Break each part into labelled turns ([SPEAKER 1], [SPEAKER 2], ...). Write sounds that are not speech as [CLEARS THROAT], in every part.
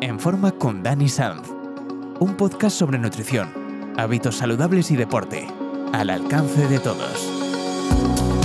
[SPEAKER 1] En forma con Dani Sanz. Un podcast sobre nutrición, hábitos saludables y deporte, al alcance de todos.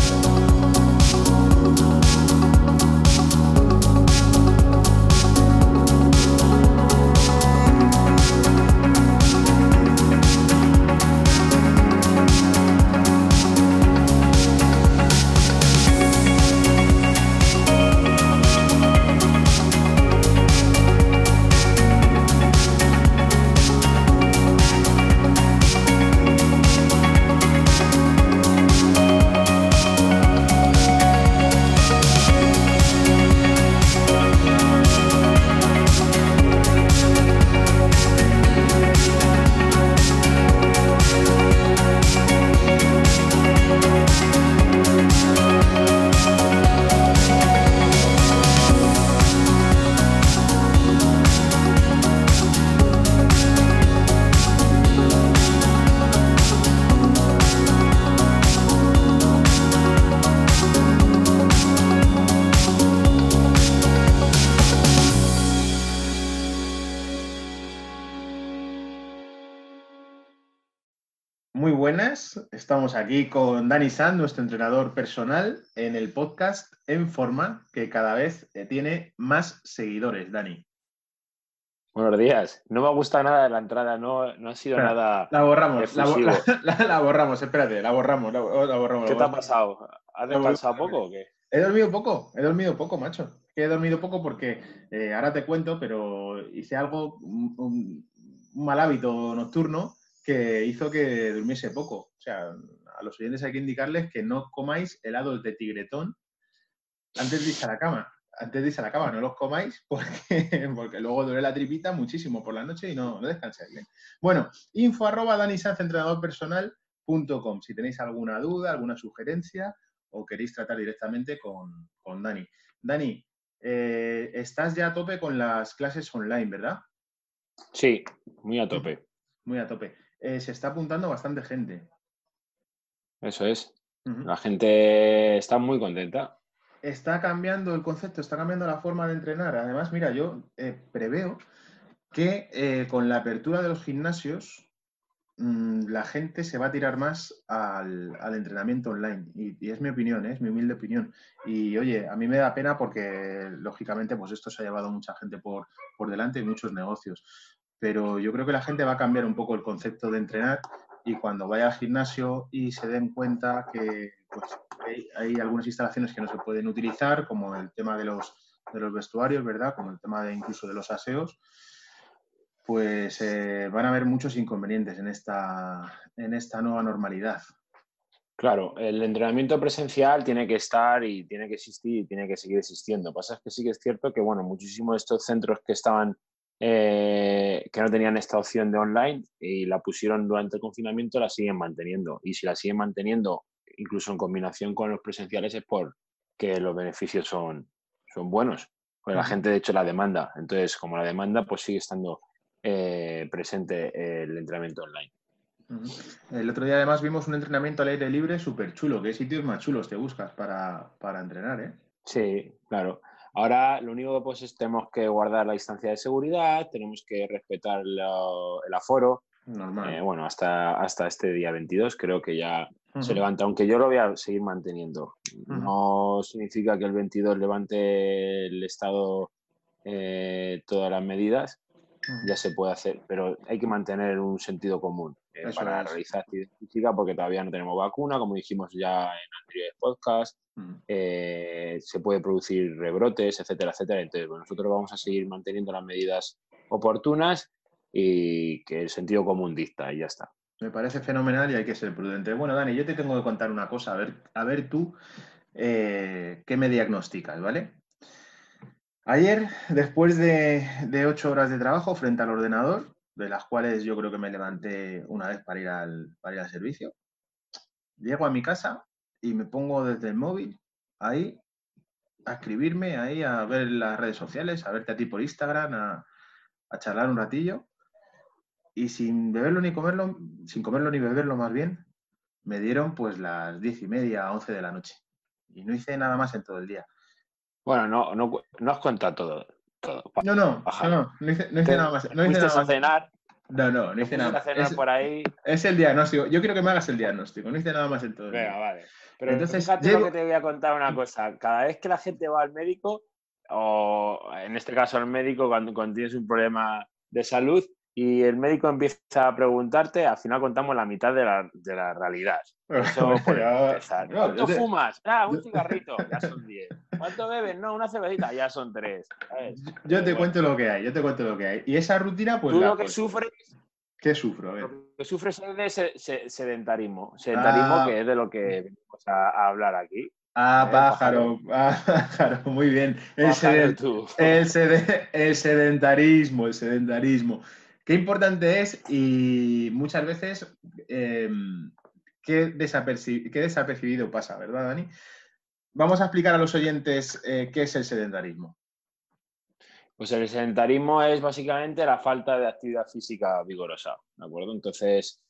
[SPEAKER 2] Muy buenas, estamos aquí con Dani Sand, nuestro entrenador personal, en el podcast En Forma, que cada vez eh, tiene más seguidores, Dani.
[SPEAKER 3] Buenos días. No me gusta nada de la entrada, no, no ha sido [LAUGHS]
[SPEAKER 2] Espera,
[SPEAKER 3] nada.
[SPEAKER 2] La borramos, la, [LAUGHS] la- la- la borramos, espérate, la borramos, la, la borramos.
[SPEAKER 3] ¿Qué te ha pasado? ¿Has descansado poco o qué?
[SPEAKER 2] He dormido poco, he dormido poco, macho. He dormido poco porque eh, ahora te cuento, pero hice algo, un mal hábito nocturno que hizo que durmiese poco. O sea, a los oyentes hay que indicarles que no comáis helados de tigretón antes de irse a la cama. Antes de irse a la cama, no los comáis porque, [LAUGHS] porque luego duele la tripita muchísimo por la noche y no, no descansáis bien. Bueno, info arroba danisanzentrenadorpersonal.com si tenéis alguna duda, alguna sugerencia o queréis tratar directamente con, con Dani. Dani, eh, estás ya a tope con las clases online, ¿verdad?
[SPEAKER 3] Sí, muy a tope.
[SPEAKER 2] Muy a tope. Eh, se está apuntando bastante gente.
[SPEAKER 3] Eso es. La gente está muy contenta.
[SPEAKER 2] Está cambiando el concepto, está cambiando la forma de entrenar. Además, mira, yo eh, preveo que eh, con la apertura de los gimnasios mm, la gente se va a tirar más al, al entrenamiento online. Y, y es mi opinión, es mi humilde opinión. Y oye, a mí me da pena porque, lógicamente, pues esto se ha llevado mucha gente por, por delante y muchos negocios. Pero yo creo que la gente va a cambiar un poco el concepto de entrenar y cuando vaya al gimnasio y se den cuenta que pues, hay, algunas instalaciones que no se pueden utilizar, como el tema de los, de los vestuarios, ¿verdad? Como el tema de incluso de los aseos, pues eh, van a haber muchos inconvenientes en esta, en esta nueva normalidad.
[SPEAKER 3] Claro, el entrenamiento presencial tiene que estar y tiene que existir y tiene que seguir existiendo. Pasa es que sí que es cierto que, bueno, muchísimos de estos centros que estaban, eh, que no tenían esta opción de online y la pusieron durante el confinamiento, la siguen manteniendo. Y si la siguen manteniendo, incluso en combinación con los presenciales, es porque los beneficios son, son buenos. Porque la gente, de hecho, la demanda. Entonces, como la demanda, pues sigue estando eh, presente el entrenamiento online.
[SPEAKER 2] El otro día además vimos un entrenamiento al aire libre súper chulo. ¿Qué sitios más chulos te buscas para, para entrenar? ¿eh?
[SPEAKER 3] Sí, claro. Ahora lo único que pues es tenemos que guardar la distancia de seguridad, tenemos que respetar lo- el aforo.
[SPEAKER 2] Normal.
[SPEAKER 3] Eh, bueno, hasta, hasta este día 22 creo que ya se levanta, aunque yo lo voy a seguir manteniendo. No significa que el 22 levante el Estado eh, todas las medidas, ya se puede hacer, pero hay que mantener un sentido común eh, para
[SPEAKER 2] es.
[SPEAKER 3] realizar actividad física porque todavía no tenemos vacuna, como dijimos ya en anteriores podcasts
[SPEAKER 2] Ujú.
[SPEAKER 3] eh, se puede producir rebrotes, etcétera, etcétera. Entonces, bueno, nosotros vamos a seguir manteniendo las medidas oportunas y que el sentido común dicta y ya está.
[SPEAKER 2] Me parece fenomenal y hay que ser prudente. Bueno, Dani, yo te tengo que contar una cosa, a ver, a ver tú eh, qué me diagnosticas, ¿vale? Ayer, después de, de ocho horas de trabajo frente al ordenador, de las cuales yo creo que me levanté una vez para ir al, para ir al servicio, llego a mi casa y me pongo desde el móvil ahí a escribirme, ahí a ver las redes sociales, a verte a ti por Instagram, a, a charlar un ratillo y sin beberlo ni comerlo, sin comerlo ni beberlo más bien, me dieron pues las diez y media, once de la noche. Y no hice nada más en todo el día.
[SPEAKER 3] Bueno, no, no, no os cuenta todo.
[SPEAKER 2] No, no, no, no, hice, no hice nada más. No hice nada
[SPEAKER 3] a
[SPEAKER 2] más.
[SPEAKER 3] cenar.
[SPEAKER 2] No, no, no hice nada más. Es,
[SPEAKER 3] por ahí.
[SPEAKER 2] es el diagnóstico. Yo quiero que me hagas el diagnóstico. No hice nada más en todo. el
[SPEAKER 3] Venga,
[SPEAKER 2] día.
[SPEAKER 3] vale. Pero
[SPEAKER 2] Entonces,
[SPEAKER 3] fíjate
[SPEAKER 2] llego-
[SPEAKER 3] lo que te voy a contar una cosa. Cada vez que la gente va al médico, o en este caso al médico, cuando, cuando tienes un problema de salud, y el médico empieza a preguntarte, al final contamos la mitad de la, de la realidad. [LAUGHS] Eso por empezar. ¿Cuánto fumas? Ah, un cigarrito, ya [LAUGHS] son 10. ¿Cuánto bebes? No, una cervecita, ya son 3.
[SPEAKER 2] Yo te cuento lo que hay, yo te cuento lo que hay. Y esa rutina, pues
[SPEAKER 3] Tú
[SPEAKER 2] la
[SPEAKER 3] lo que
[SPEAKER 2] pues,
[SPEAKER 3] sufres
[SPEAKER 2] ¿Qué sufro? A ver.
[SPEAKER 3] Lo que sufres es de se- se- sedentarismo. Sedentarismo,
[SPEAKER 2] Ah.
[SPEAKER 3] que es de lo que venimos a, a hablar aquí.
[SPEAKER 2] Ah,
[SPEAKER 3] Eh,
[SPEAKER 2] pájaro, ah, pájaro, muy bien. El,
[SPEAKER 3] Pájaro tú.
[SPEAKER 2] el sede- el sedentarismo, el sedentarismo. Qué importante es y muchas veces eh, qué, desaperci- qué desapercibido pasa, ¿verdad, Dani? Vamos a explicar a los oyentes eh, qué es el sedentarismo.
[SPEAKER 3] Pues el sedentarismo es básicamente la falta de actividad física vigorosa, ¿de acuerdo? Entonces,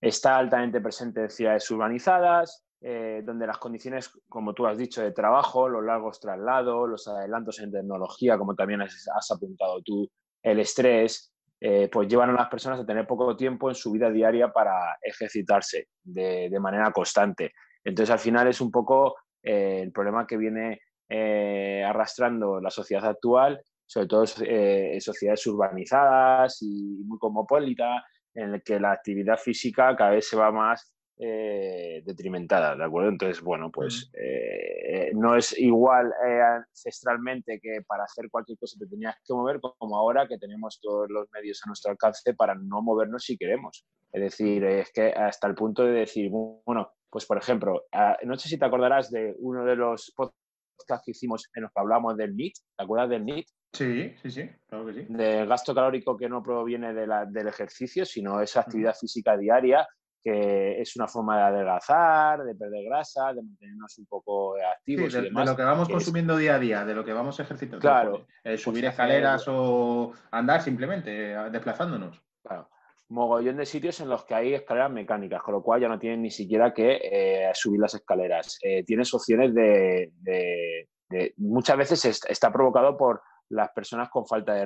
[SPEAKER 3] está altamente presente en ciudades urbanizadas, eh, donde las condiciones, como tú has dicho, de trabajo, los largos traslados, los adelantos en tecnología, como también has apuntado tú, el estrés, eh, pues llevan a las personas a tener poco tiempo en su vida diaria para ejercitarse de, manera constante. Entonces, al final es un poco eh, el problema que viene eh, arrastrando la sociedad actual sobre todo sociedades urbanizadas y muy cosmopolitas, en el que la actividad física cada vez se va más eh, detrimentada, ¿de acuerdo? Entonces, bueno, pues eh, no es igual eh, ancestralmente que para hacer cualquier cosa te tenías que mover como ahora que tenemos todos los medios a nuestro alcance para no movernos si queremos. Es decir, es que hasta el punto de decir, bueno, pues por ejemplo, no sé si te acordarás de uno de los podcasts que hicimos en los que hablamos del NIT, ¿te acuerdas del NIT?
[SPEAKER 2] Sí, sí, sí, claro que sí.
[SPEAKER 3] del gasto calórico que no proviene de la- del ejercicio, sino esa actividad física diaria que es una forma de adelgazar, de perder grasa, de mantenernos un poco
[SPEAKER 2] Sí,
[SPEAKER 3] activos
[SPEAKER 2] de,
[SPEAKER 3] y
[SPEAKER 2] de lo que vamos
[SPEAKER 3] que es-
[SPEAKER 2] consumiendo día a día, de lo que vamos ejercitando.
[SPEAKER 3] Claro.
[SPEAKER 2] Eh, subir
[SPEAKER 3] Pues hacer-
[SPEAKER 2] escaleras o andar simplemente, eh, desplazándonos.
[SPEAKER 3] Claro, mogollón de sitios en los que hay escaleras mecánicas, con lo cual ya no tienen ni siquiera que eh, subir las escaleras. Eh, tienes opciones de, de- de- Muchas veces es- está provocado por las personas con falta de,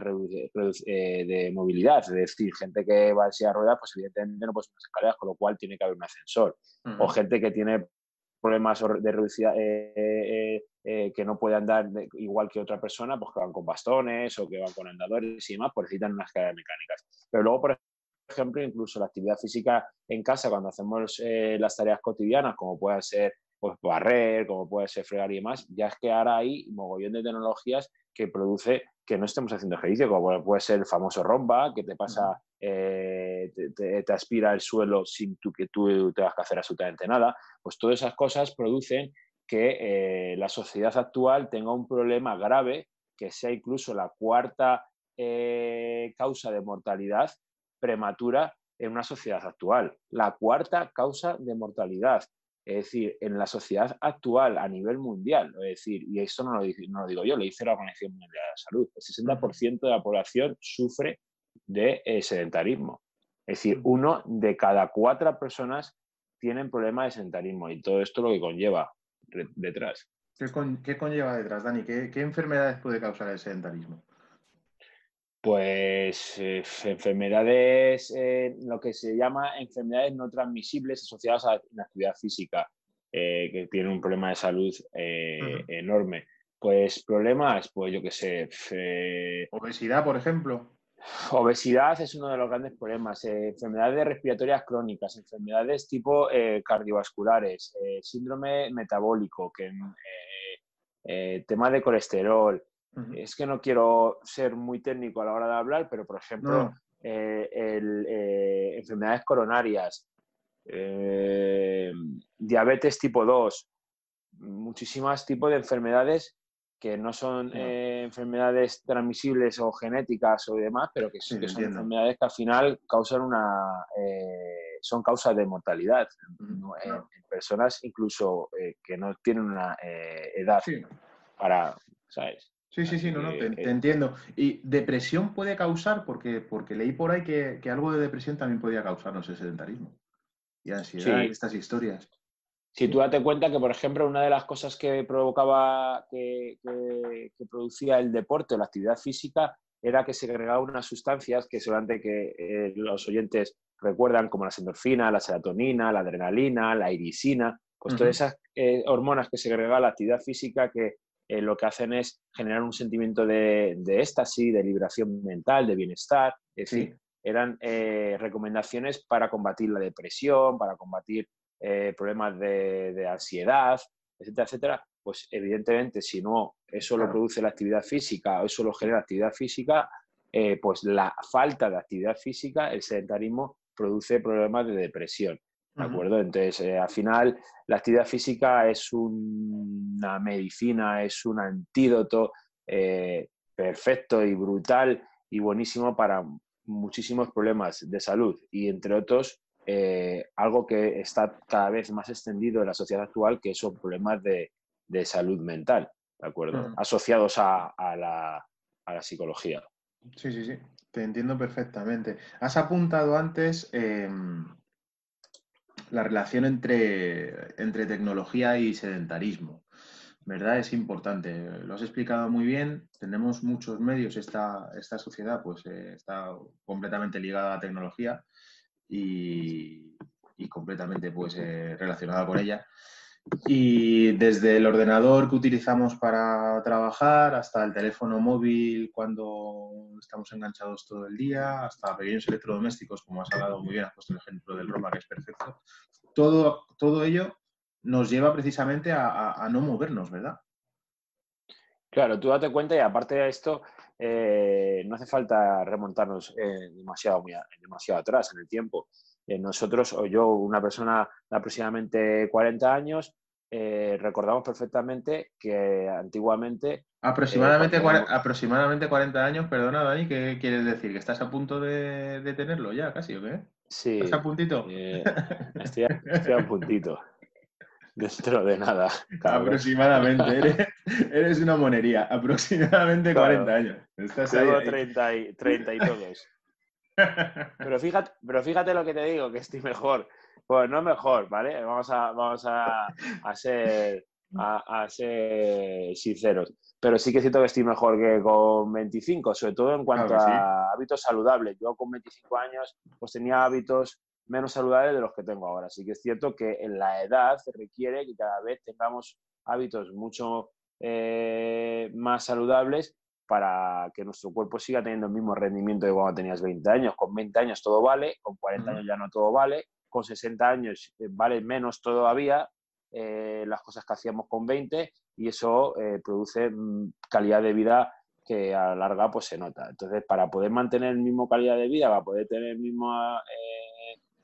[SPEAKER 3] eh, de movilidad, es decir, gente que va en silla de ruedas, pues evidentemente no puede subir las escaleras, con lo cual tiene que haber un ascensor. O gente que tiene problemas de reducida, eh, eh, eh, que no puede andar de- igual que otra persona, pues que van con bastones o que van con andadores y demás, pues necesitan unas escaleras mecánicas. Pero luego, por ejemplo, incluso la actividad física en casa, cuando hacemos las tareas cotidianas, como puede ser pues, barrer, como puede ser fregar y demás, ya es que ahora hay mogollón de tecnologías que produce que no estemos haciendo ejercicio, como puede ser el famoso romba, que te pasa, eh, te, te- te aspira el suelo sin tú, que tú tengas que hacer absolutamente nada. Pues todas esas cosas producen que eh, la sociedad actual tenga un problema grave, que sea incluso la cuarta eh, causa de mortalidad prematura en una sociedad actual. La cuarta causa de mortalidad. Es decir, en la sociedad actual a nivel mundial, es decir, y esto no lo, dice- no lo digo yo, lo dice la Organización Mundial de la Salud, el 60% de la población sufre de eh, sedentarismo. Es decir, uno de cada cuatro personas tienen problemas de sedentarismo y todo esto lo que conlleva detrás.
[SPEAKER 2] ¿Qué, con- qué conlleva detrás, Dani? ¿Qué, qué enfermedades puede causar el sedentarismo?
[SPEAKER 3] Pues eh, enfermedades, eh, lo que se llama enfermedades no transmisibles asociadas a la actividad física, eh, que tienen un problema de salud eh, enorme. Pues problemas, pues yo qué sé,
[SPEAKER 2] Obesidad, por ejemplo.
[SPEAKER 3] obesidad es uno de los grandes problemas, enfermedades respiratorias crónicas, enfermedades tipo cardiovasculares, síndrome metabólico, que, tema de colesterol, Es que no quiero ser muy técnico a la hora de hablar, pero por ejemplo,
[SPEAKER 2] No.
[SPEAKER 3] eh, el, eh, enfermedades coronarias, eh, diabetes tipo 2, muchísimos tipos de enfermedades que no son enfermedades transmisibles o genéticas o demás, pero que sí que son enfermedades que al final causan una son causas de mortalidad en, personas incluso eh, que no tienen una eh, edad
[SPEAKER 2] Sí,
[SPEAKER 3] para, ¿sabes?
[SPEAKER 2] Sí, sí, sí, no, no,
[SPEAKER 3] que,
[SPEAKER 2] te,
[SPEAKER 3] eh,
[SPEAKER 2] te entiendo. ¿Y depresión puede causar? Porque, porque leí por ahí que, que algo de depresión también podía causarnos el sedentarismo. Y ansiedad
[SPEAKER 3] Sí.
[SPEAKER 2] y estas historias.
[SPEAKER 3] Si tú date cuenta que, por ejemplo, una de las cosas que provocaba, que, producía el deporte o la actividad física era que se agregaban unas sustancias que seguramente que eh, los oyentes recuerdan como la endorfinas, la serotonina, la adrenalina, la irisina, pues todas esas eh, hormonas que se agregan a la actividad física que eh, lo que hacen es generar un sentimiento de, de, éxtasis, de liberación mental, de bienestar. Es decir, eran recomendaciones para combatir la depresión, para combatir eh, problemas de, ansiedad, etcétera, etcétera, pues evidentemente si no eso lo produce la actividad física o eso lo genera actividad física, eh, pues la falta de actividad física, el sedentarismo, produce problemas de depresión. ¿De acuerdo? Entonces, eh, al final, la actividad física es una medicina, es un antídoto perfecto y brutal y buenísimo para muchísimos problemas de salud y entre otros eh, algo que está cada vez más extendido en la sociedad actual, que son problemas de, salud mental, ¿de acuerdo? Asociados a, la, psicología.
[SPEAKER 2] Sí, sí, sí, te entiendo perfectamente. Has apuntado antes em, la relación entre, entre tecnología y sedentarismo. ¿verdad? Es importante. Lo has explicado muy bien. Tenemos muchos medios. Esta, esta sociedad pues, eh, está completamente ligada a la tecnología y, completamente pues, eh, relacionada con ella. Y desde el ordenador que utilizamos para trabajar hasta el teléfono móvil cuando estamos enganchados todo el día, hasta pequeños electrodomésticos, como has hablado muy bien, has puesto el ejemplo del Roma, que es perfecto. Todo, todo ello nos lleva precisamente a, no movernos, ¿verdad?
[SPEAKER 3] Claro, tú date cuenta y aparte de esto, eh, no hace falta remontarnos eh, demasiado, demasiado atrás en el tiempo. Eh, nosotros, o yo, una persona de aproximadamente 40 años, recordamos perfectamente que antiguamente...
[SPEAKER 2] Aproximadamente, aproximadamente 40 años, perdona Dani, ¿qué quieres decir? ¿Que estás a punto de, tenerlo ya casi o qué?
[SPEAKER 3] Sí.
[SPEAKER 2] ¿Estás a puntito? [LAUGHS]
[SPEAKER 3] estoy, a, puntito dentro de nada.
[SPEAKER 2] Aproximadamente, eres, una monería, aproximadamente 40 años.
[SPEAKER 3] Estás Tengo 30, y, 30 y todos. Pero fíjate, pero fíjate lo que te digo, que estoy mejor. Pues no mejor, ¿vale? Vamos a, vamos a, ser, a, ser sinceros. Pero sí que siento que estoy mejor que con 25, sobre todo en cuanto a hábitos saludables. Yo con 25 años pues tenía hábitos menos saludables de los que tengo ahora. Así que es cierto que en la edad se requiere que cada vez tengamos hábitos mucho eh, más saludables para que nuestro cuerpo siga teniendo el mismo rendimiento de cuando tenías 20 años. Con 20 años todo vale, con 40 años ya no todo vale, con 60 años eh, vale menos todavía eh, las cosas que hacíamos con 20 y eso produce mm, calidad de vida que a la larga pues se nota. Entonces, para poder mantener el mismo calidad de vida, para poder tener el mismo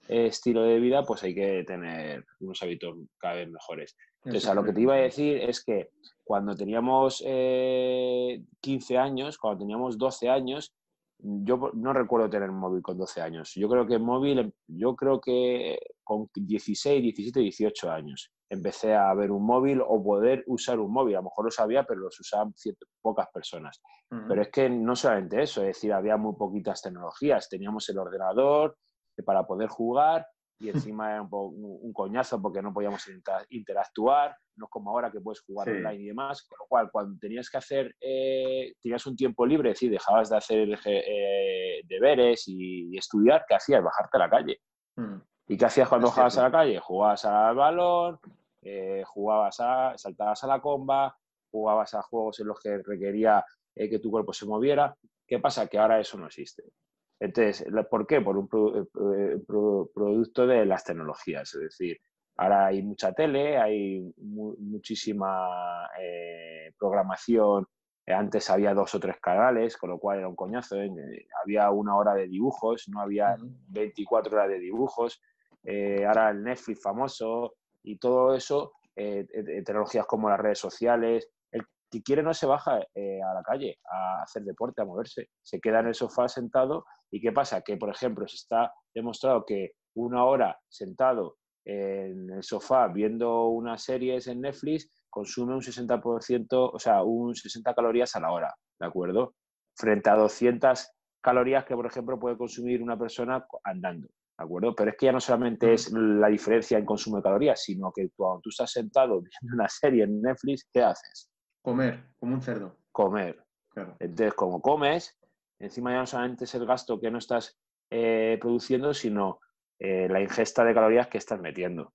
[SPEAKER 3] estilo de vida, pues hay que tener unos hábitos cada vez mejores. Entonces, a lo que te iba a decir es que cuando teníamos 15 eh, años, cuando teníamos 12 años, yo no recuerdo tener móvil con 12 años. Yo creo que móvil, yo creo que con 16, 17, 18 años empecé a ver un móvil o poder usar un móvil. A lo mejor lo sabía, pero los usaban pocas personas. Pero es que no solamente eso, es decir, había muy poquitas tecnologías. Teníamos el ordenador, para poder jugar y encima era un, coñazo porque no podíamos interactuar, no es como ahora que puedes jugar online y demás, con lo cual cuando tenías que hacer, eh, tenías un tiempo libre, es dejabas de hacer eh, deberes y, estudiar, ¿qué hacías? Bajarte a la calle. Mm. ¿Y qué hacías cuando bajabas a la calle? Jugabas al balón, eh, jugabas a, saltabas a la comba, jugabas a juegos en los que requería que tu cuerpo se moviera. ¿Qué pasa? Que ahora eso no existe. Entonces, ¿por qué? Por un eh, producto de las tecnologías. Es decir, ahora hay mucha tele, hay muchísima eh, programación. Antes había dos o tres canales, con lo cual era un coñazo. ¿eh? Había una hora de dibujos, no había 24 horas de dibujos. ahora el Netflix famoso y todo eso, tecnologías como las redes sociales, que quiere no se baja eh, a la calle a hacer deporte, a moverse, se queda en el sofá sentado y ¿qué pasa? Que, por ejemplo, se está demostrado que una hora sentado en el sofá viendo unas series en Netflix consume un 60%, o sea, un 60 calorías a la hora, ¿de acuerdo? Frente a 200 calorías que, por ejemplo, puede consumir una persona andando, ¿de acuerdo? Pero es que ya no solamente es la diferencia en consumo de calorías, sino que cuando tú estás sentado [LAUGHS] viendo una serie en Netflix, ¿qué haces?
[SPEAKER 2] Comer, como un cerdo.
[SPEAKER 3] Comer. Entonces, como comes, encima ya no solamente es el gasto que no estás eh, produciendo, sino eh, la ingesta de calorías que estás metiendo.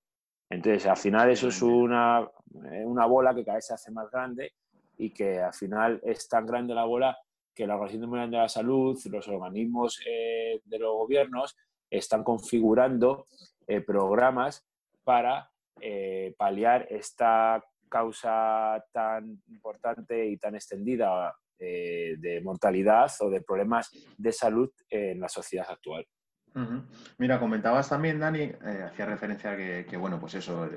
[SPEAKER 3] Entonces, al final eso es una, eh, una bola que cada vez se hace más grande y que al final es tan grande la bola que la Organización Mundial de la Salud, los organismos de los gobiernos están configurando programas para paliar esta causa tan importante y tan extendida eh, de mortalidad o de problemas de salud en la sociedad actual.
[SPEAKER 2] Mira, comentabas también, Dani, eh, hacía referencia a que, bueno, pues eso,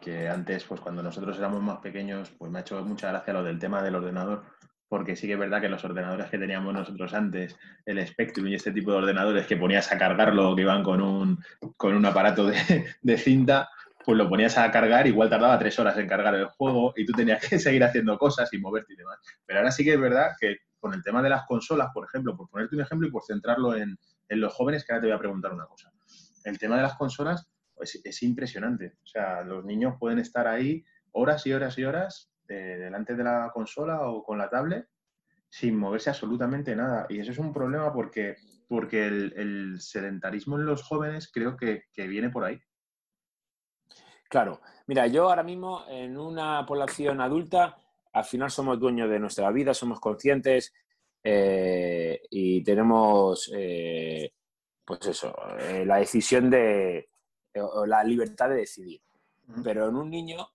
[SPEAKER 2] que antes, pues cuando nosotros éramos más pequeños, pues me ha hecho mucha gracia lo del tema del ordenador, porque sí que es verdad que los ordenadores que teníamos nosotros antes, el Spectrum y este tipo de ordenadores que ponías a cargarlo, que iban con un, con un aparato de cinta, pues lo ponías a cargar, igual tardaba tres horas en cargar el juego y tú tenías que [LAUGHS] seguir haciendo cosas y moverte y demás. Pero ahora sí que es verdad que con el tema de las consolas, por ejemplo, por ponerte un ejemplo y por centrarlo en, los jóvenes, que ahora te voy a preguntar una cosa. El tema de las consolas pues, es impresionante. O sea, los niños pueden estar ahí horas y horas y horas eh, delante de la consola o con la tablet sin moverse absolutamente nada. Y eso es un problema porque, porque el, sedentarismo en los jóvenes creo que viene por ahí.
[SPEAKER 3] Claro, mira, yo ahora mismo en una población adulta, al final somos dueños de nuestra vida, somos conscientes eh, y tenemos, eh, pues eso, eh, la decisión de, o la libertad de decidir. Pero en un niño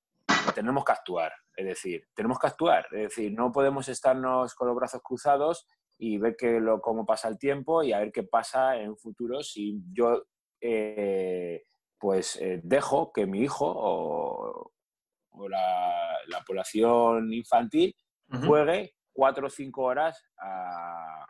[SPEAKER 3] tenemos que actuar, es decir, tenemos que actuar, es decir, no podemos estarnos con los brazos cruzados y ver que lo, cómo pasa el tiempo y a ver qué pasa en futuro si yo pues eh, dejo que mi hijo o, la, población infantil juegue cuatro o cinco horas a,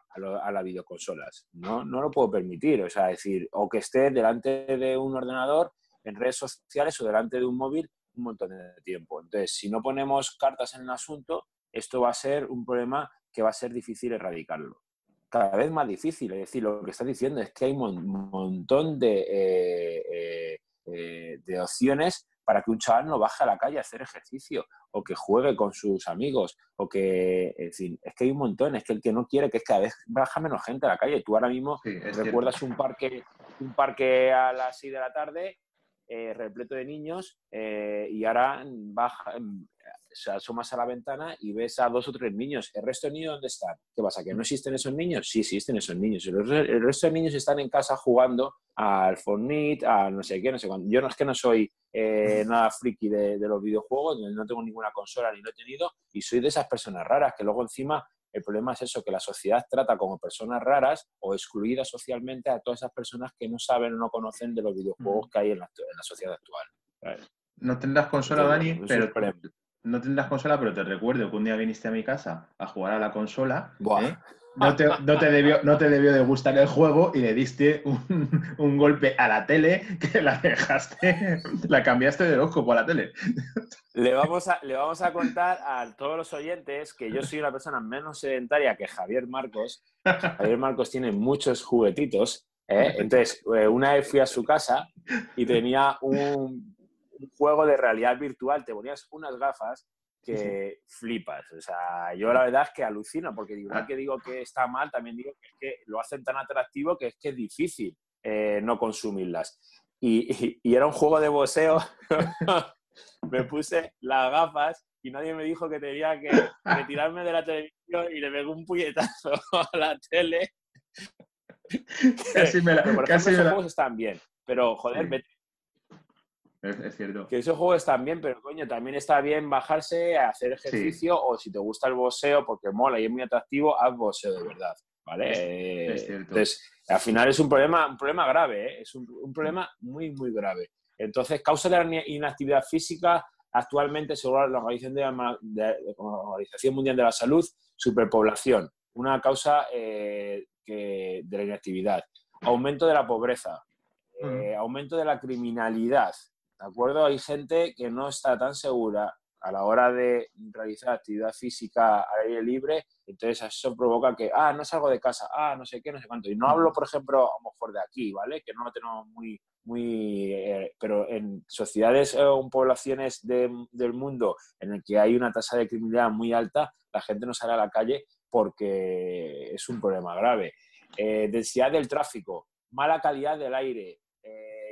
[SPEAKER 3] las videoconsolas. ¿no? no lo puedo permitir, o sea, decir, o que esté delante de un ordenador, en redes sociales o delante de un móvil un montón de tiempo. Entonces, si no ponemos cartas en el asunto, esto va a ser un problema que va a ser difícil erradicarlo. Cada vez más difícil, es decir, lo que estás diciendo es que hay un montón de eh, eh, eh, de opciones para que un chaval no baje a la calle a hacer ejercicio o que juegue con sus amigos o que, en fin, es que hay un montón, es que el que no quiere que es cada vez baja menos gente a la calle. Tú ahora mismo recuerdas un parque, un parque a las 6 de la tarde eh, repleto de niños eh, y ahora baja, se asomas a la ventana y ves a dos o tres niños. ¿El resto de niños dónde están? ¿Qué pasa? ¿Que no existen esos niños? Sí existen esos niños. El resto de niños están en casa jugando al Fortnite, a no sé qué, no sé cuándo. Yo no es que no soy eh, nada friki de, de, los videojuegos, no tengo ninguna consola ni lo he tenido y soy de esas personas raras que luego encima el problema es eso, que la sociedad trata como personas raras o excluidas socialmente a todas esas personas que no saben o no conocen de los videojuegos que hay en la, sociedad actual.
[SPEAKER 2] No tendrás consola, Dani, pero no tendrás consola, pero te recuerdo que un día viniste a mi casa a jugar a la consola. ¿eh? No, te, debió, no te debió de gustar el juego y le diste un, golpe a la tele que la dejaste, la cambiaste de ojo por la tele.
[SPEAKER 3] Le vamos, a, le vamos a contar a todos los oyentes que yo soy una persona menos sedentaria que Javier Marcos. Javier Marcos tiene muchos juguetitos. ¿eh? Entonces, eh, una vez fui a su casa y tenía un, un juego de realidad virtual, te ponías unas gafas que flipas. O sea, yo la verdad es que alucino, porque igual ah. que digo que está mal, también digo que es que lo hacen tan atractivo que es que es difícil eh, no consumirlas. Y, era un juego de boxeo. [LAUGHS] me puse las gafas y nadie me dijo que tenía que retirarme de la televisión y le pegó un puñetazo [LAUGHS] a la tele.
[SPEAKER 2] Casi me la,
[SPEAKER 3] por ejemplo, esos juegos están bien, pero joder,
[SPEAKER 2] es, cierto.
[SPEAKER 3] Que esos juegos están bien, pero coño, también está bien bajarse a hacer ejercicio o si te gusta el boxeo porque mola y es muy atractivo, haz boxeo de verdad. ¿Vale? Es, cierto. Entonces, al final es un problema, un problema grave, ¿eh? es un, problema muy, muy grave. Entonces, causa de la inactividad física, actualmente, según la Organización, de Organización Mundial de la Salud, superpoblación, una causa eh, que, de la inactividad. Aumento de la pobreza, eh, aumento de la criminalidad, ¿de acuerdo? Hay gente que no está tan segura a la hora de realizar actividad física al aire libre, entonces eso provoca que, ah, no salgo de casa, ah, no sé qué, no sé cuánto. Y no hablo, por ejemplo, a lo mejor de aquí, ¿vale? Que no lo tenemos muy, muy, eh, pero en sociedades o en poblaciones del mundo en el que hay una tasa de criminalidad muy alta, la gente no sale a la calle porque es un problema grave. Eh, densidad del tráfico, mala calidad del aire, eh,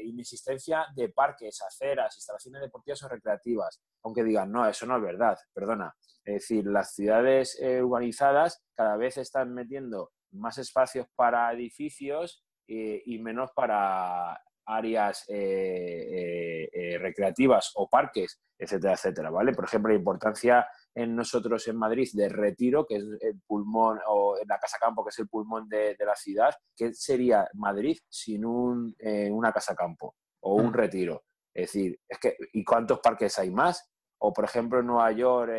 [SPEAKER 3] inexistencia de parques, aceras, instalaciones deportivas o recreativas. Aunque digan, no, eso no es verdad, perdona. Es decir, las ciudades urbanizadas cada vez están metiendo más espacios para edificios y menos para áreas eh, eh, eh, recreativas o parques, etcétera, etcétera, ¿vale? Por ejemplo, la importancia en nosotros en Madrid de Retiro, que es el pulmón, o en la Casa Campo, que es el pulmón de, la ciudad, ¿qué sería Madrid sin un, una Casa Campo o un mm. Retiro? Es decir, es que, ¿y cuántos parques hay más? O, por ejemplo, en Nueva York,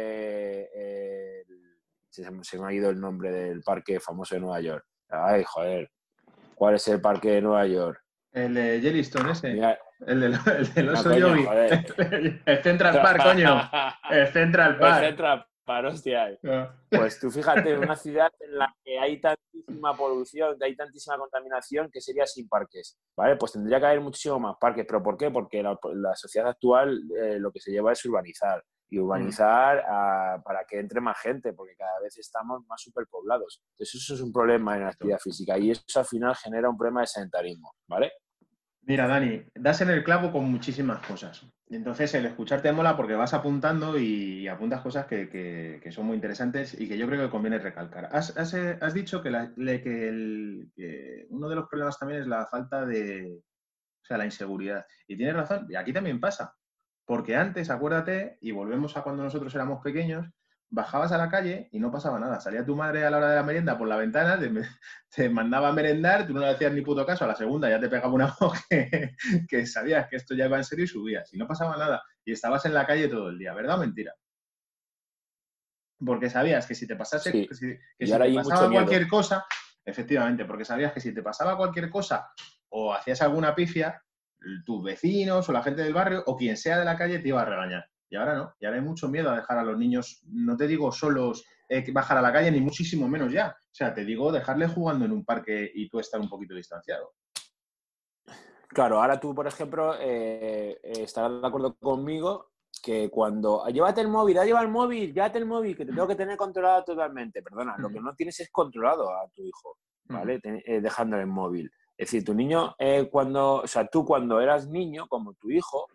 [SPEAKER 3] se, se, me ha ido el nombre del parque famoso de Nueva York. Ay, joder, ¿cuál es el parque de Nueva York?
[SPEAKER 2] El de Yellowstone ese. El, del, [LAUGHS] el oso Yogi. El [LAUGHS] Central Park, coño. [LAUGHS] El Central Park.
[SPEAKER 3] El Central Park, hostia. Pues tú fíjate, en una ciudad en la que hay tantísima polución, que hay tantísima contaminación, que sería sin parques. ¿Vale? Pues tendría que haber muchísimo más parques. ¿Pero por qué? Porque la, sociedad actual eh, lo que se lleva es urbanizar. Y urbanizar para que entre más gente, porque cada vez estamos más superpoblados. Entonces, eso es un problema en la actividad física y eso al final genera un problema de sedentarismo. ¿Vale?
[SPEAKER 2] Mira, Dani, das en el clavo con muchísimas cosas. Entonces, el escucharte mola porque vas apuntando y apuntas cosas que, son muy interesantes y que yo creo que conviene recalcar. Has, eh, dicho que, que, uno de los problemas también es la falta de, o sea, la inseguridad. Y tienes razón, y aquí también pasa. Porque antes, acuérdate, y volvemos a cuando nosotros éramos pequeños, bajabas a la calle y no pasaba nada. Salía tu madre a la hora de la merienda por la ventana, te, [LAUGHS] mandaba a merendar, tú no le hacías ni puto caso, a la segunda ya te pegaba una [LAUGHS] voz que, sabías que esto ya iba en serio y subías. Y no pasaba nada. Y estabas en la calle todo el día, ¿verdad o mentira? Porque sabías que si te pasase, que si, te pasaba cualquier cosa, efectivamente, porque sabías que si te pasaba cualquier cosa o hacías alguna pifia, tus vecinos o la gente del barrio o quien sea de la calle te iba a regañar. Y ahora no, y ahora hay mucho miedo a dejar a los niños, no te digo solos eh, bajar a la calle, ni muchísimo menos ya. O sea, te digo dejarle jugando en un parque y tú estar un poquito distanciado.
[SPEAKER 3] Claro, ahora tú, por ejemplo, eh, eh, estarás de acuerdo conmigo que cuando llévate el móvil, ya lleva el móvil, llévate el móvil, que te tengo que tener controlado totalmente. Perdona, lo que no tienes es controlado a tu hijo, ¿vale? dejándole el móvil. Es decir, tu niño, cuando, o sea, tú cuando eras niño, como tu hijo,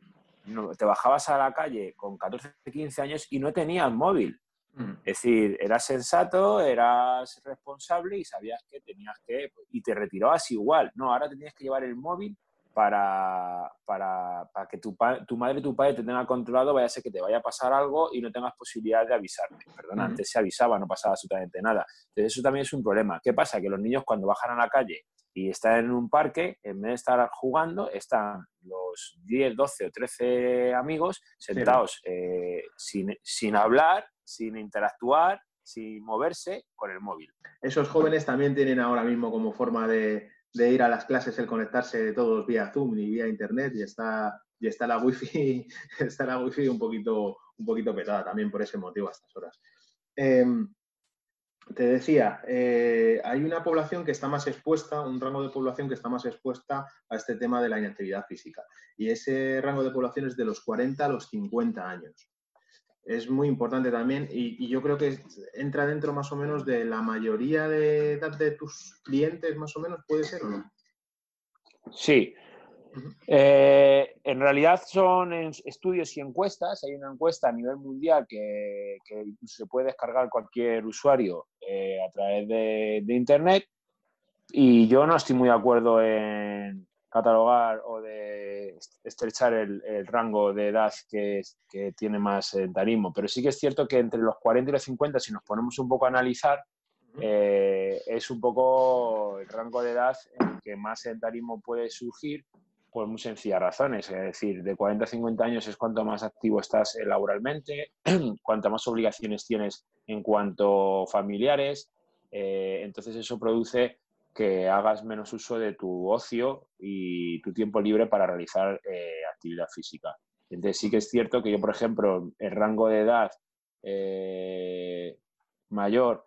[SPEAKER 3] te bajabas a la calle con 14, 15 años y no tenías móvil. Mm. Es decir, eras sensato, eras responsable y sabías que tenías que... Y te retirabas igual. No, ahora tenías que llevar el móvil para, para, para que tu, tu, madre y tu padre te tengan controlado, vaya a ser que te vaya a pasar algo y no tengas posibilidad de avisarme. Perdón, antes se avisaba, no pasaba absolutamente nada. Entonces eso también es un problema. ¿Qué pasa? Que los niños cuando bajan a la calle y están en un parque, en vez de estar jugando, están los 10, 12 o 13 amigos sentados eh, sin, sin hablar, sin interactuar, sin moverse con el móvil.
[SPEAKER 2] Esos jóvenes también tienen ahora mismo como forma de, de ir a las clases el conectarse todos vía Zoom y vía Internet y está, y está la wifi, [LAUGHS] está la wifi un poquito, un poquito petada también por ese motivo a estas horas. Em, te decía, eh, hay una población que está más expuesta, un rango de población que está más expuesta a este tema de la inactividad física. Y ese rango de población es de los 40 a los 50 años. Es muy importante también y, yo creo que entra dentro más o menos de la mayoría de edad de tus clientes, más o menos, ¿puede ser o no?
[SPEAKER 3] Sí, eh, en realidad son estudios y encuestas. Hay una encuesta a nivel mundial que, se puede descargar cualquier usuario eh, a través de, Internet. Y yo no estoy muy de acuerdo en catalogar o de estrechar el, rango de edad que, tiene más sedentarismo. Pero sí que es cierto que entre los 40 y los 50, si nos ponemos un poco a analizar, eh, es un poco el rango de edad en el que más sedentarismo puede surgir por muy sencillas razones. Es decir, de 40 a 50 años es cuanto más activo estás eh, laboralmente, [CLEARS THROAT] cuanto más obligaciones tienes en cuanto familiares. Eh, entonces eso produce que hagas menos uso de tu ocio y tu tiempo libre para realizar eh, actividad física. Entonces sí que es cierto que yo, por ejemplo, el rango de edad mayor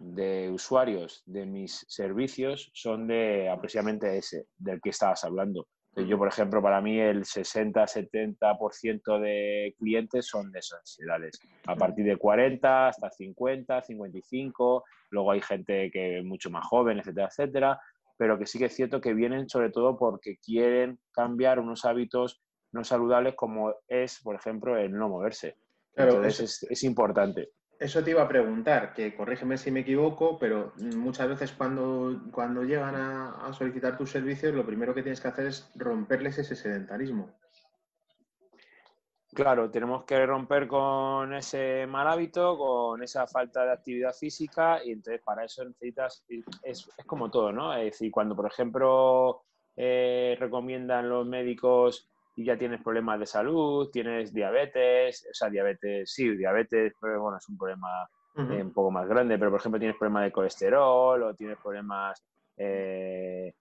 [SPEAKER 3] de usuarios de mis servicios son de aproximadamente ese, del que estabas hablando. Yo, por ejemplo, para mí el 60-70% de clientes son de esas edades. A partir de 40 hasta 50, 55, luego hay gente que es mucho más joven, etcétera, etcétera, pero que sí que es cierto que vienen sobre todo porque quieren cambiar unos hábitos no saludables como es, por ejemplo, el no moverse. Entonces es, importante.
[SPEAKER 2] Eso te iba a preguntar, que corrígeme si me equivoco, pero muchas veces cuando, cuando llegan a, solicitar tus servicios, lo primero que tienes que hacer es romperles ese sedentarismo.
[SPEAKER 3] Claro, tenemos que romper con ese mal hábito, con esa falta de actividad física y entonces para eso necesitas, es, es como todo, ¿no? Es decir, cuando por ejemplo eh, recomiendan los médicos y ya tienes problemas de salud, tienes diabetes, o sea, diabetes, sí, diabetes, pero bueno, es un problema eh, un poco más grande, pero por ejemplo tienes problemas de colesterol o tienes problemas eh,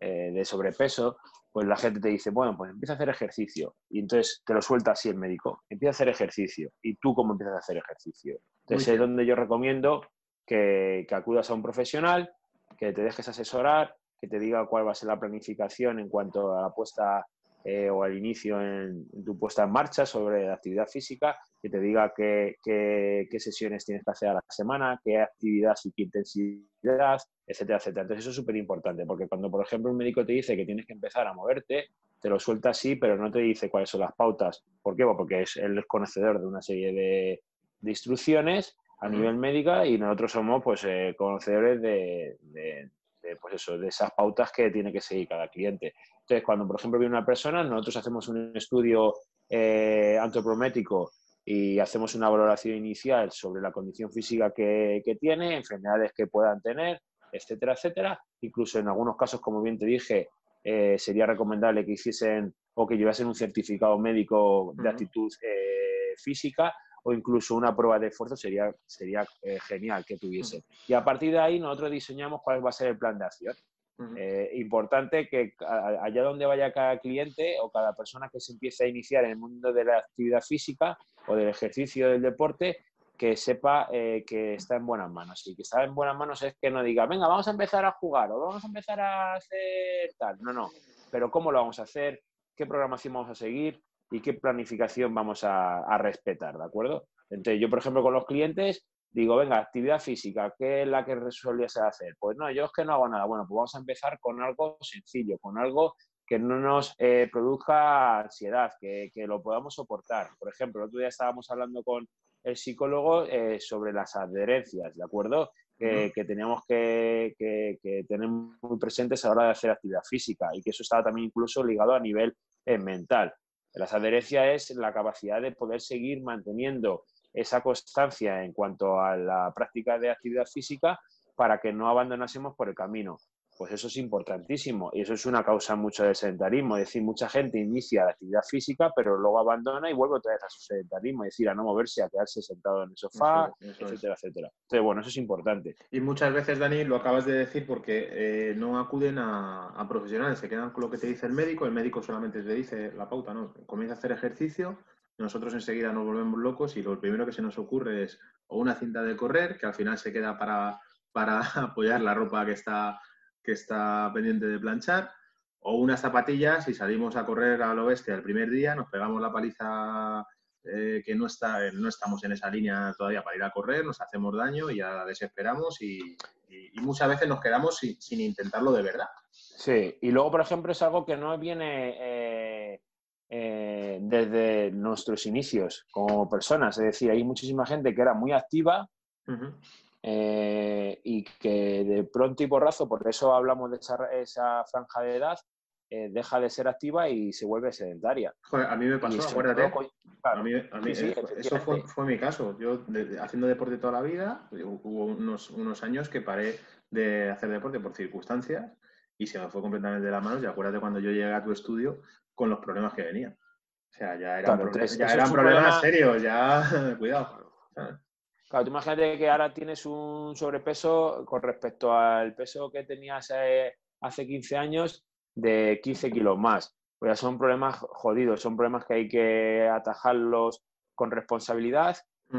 [SPEAKER 3] eh, de sobrepeso, pues la gente te dice, bueno, pues empieza a hacer ejercicio. Y entonces te lo suelta así el médico, empieza a hacer ejercicio. ¿Y tú cómo empiezas a hacer ejercicio? Entonces es donde yo recomiendo que, que acudas a un profesional, que te dejes asesorar, que te diga cuál va a ser la planificación en cuanto a la puesta eh, o al inicio en, tu puesta en marcha sobre la actividad física, que te diga qué, sesiones tienes que hacer a la semana, qué actividad y qué intensidad, etcétera, etcétera. Entonces eso es súper importante, porque cuando, por ejemplo, un médico te dice que tienes que empezar a moverte, te lo suelta así, pero no te dice cuáles son las pautas. ¿Por qué? porque es, él es conocedor de una serie de, instrucciones a nivel médica y nosotros somos pues eh, conocedores de, pues eso, de esas pautas que tiene que seguir cada cliente. Entonces, cuando, por ejemplo, viene una persona, nosotros hacemos un estudio eh, antropométrico y hacemos una valoración inicial sobre la condición física que, tiene, enfermedades que puedan tener, etcétera, etcétera. Incluso en algunos casos, como bien te dije, eh, sería recomendable que hiciesen o que llevasen un certificado médico de actitud eh, física o incluso una prueba de esfuerzo sería, sería eh, genial que tuviese. Y a partir de ahí nosotros diseñamos cuál va a ser el plan de acción. Eh, importante que allá donde vaya cada cliente o cada persona que se empiece a iniciar en el mundo de la actividad física o del ejercicio del deporte, que sepa eh, que está en buenas manos. Y que está en buenas manos es que no diga, venga, vamos a empezar a jugar o vamos a empezar a hacer tal. No, no. Pero ¿cómo lo vamos a hacer? ¿Qué programación vamos a seguir? y qué planificación vamos a, respetar, ¿de acuerdo? Entonces, yo, por ejemplo, con los clientes digo, venga, actividad física, ¿qué es la que resuelviese hacer? Pues no, yo es que no hago nada. Bueno, pues vamos a empezar con algo sencillo, con algo que no nos eh, produzca ansiedad, que, lo podamos soportar. Por ejemplo, el otro día estábamos hablando con el psicólogo eh, sobre las adherencias, ¿de acuerdo? Que, teníamos que, tener muy presentes a la hora de hacer actividad física y que eso estaba también incluso ligado a nivel eh, mental. Las adherencias es la capacidad de poder seguir manteniendo esa constancia en cuanto a la práctica de actividad física para que no abandonásemos por el camino. Pues eso es importantísimo y eso es una causa mucho del sedentarismo. Es decir, mucha gente inicia la actividad física, pero luego abandona y vuelve otra vez a su sedentarismo, es decir, a no moverse, a quedarse sentado en el sofá, etcétera, etcétera. Entonces, bueno, eso es importante.
[SPEAKER 2] Y muchas veces, Dani, lo acabas de decir porque eh, no acuden a, profesionales, se quedan con lo que te dice el médico, el médico solamente te dice la pauta, ¿no? Comienza a hacer ejercicio, nosotros enseguida nos volvemos locos y lo primero que se nos ocurre es o una cinta de correr, que al final se queda para, para [LAUGHS] apoyar la ropa que está que está pendiente de planchar, o unas zapatillas y salimos a correr al oeste el primer día, nos pegamos la paliza eh, que no, está, no estamos en esa línea todavía para ir a correr, nos hacemos daño y ya desesperamos y, muchas veces nos quedamos sin, intentarlo de verdad.
[SPEAKER 3] Sí, y luego, por ejemplo, es algo que no viene eh, eh, desde nuestros inicios como personas, es decir, hay muchísima gente que era muy activa. Eh, y que de pronto y porrazo, por eso hablamos de esa, franja de edad, eh, deja de ser activa y se vuelve sedentaria.
[SPEAKER 2] a mí me pasó, acuérdate. a mí, eso fue, mi caso. Yo, haciendo deporte toda la vida, hubo unos, unos, años que paré de hacer deporte por circunstancias y se me fue completamente de las manos. Y acuérdate cuando yo llegué a tu estudio con los problemas que venían. O sea, ya eran, problemas problema... serios, ya [LAUGHS] cuidado.
[SPEAKER 3] Claro, tú imagínate que ahora tienes un sobrepeso con respecto al peso que tenías eh, hace 15 años de 15 kilos más. pues ya son problemas jodidos, son problemas que hay que atajarlos con responsabilidad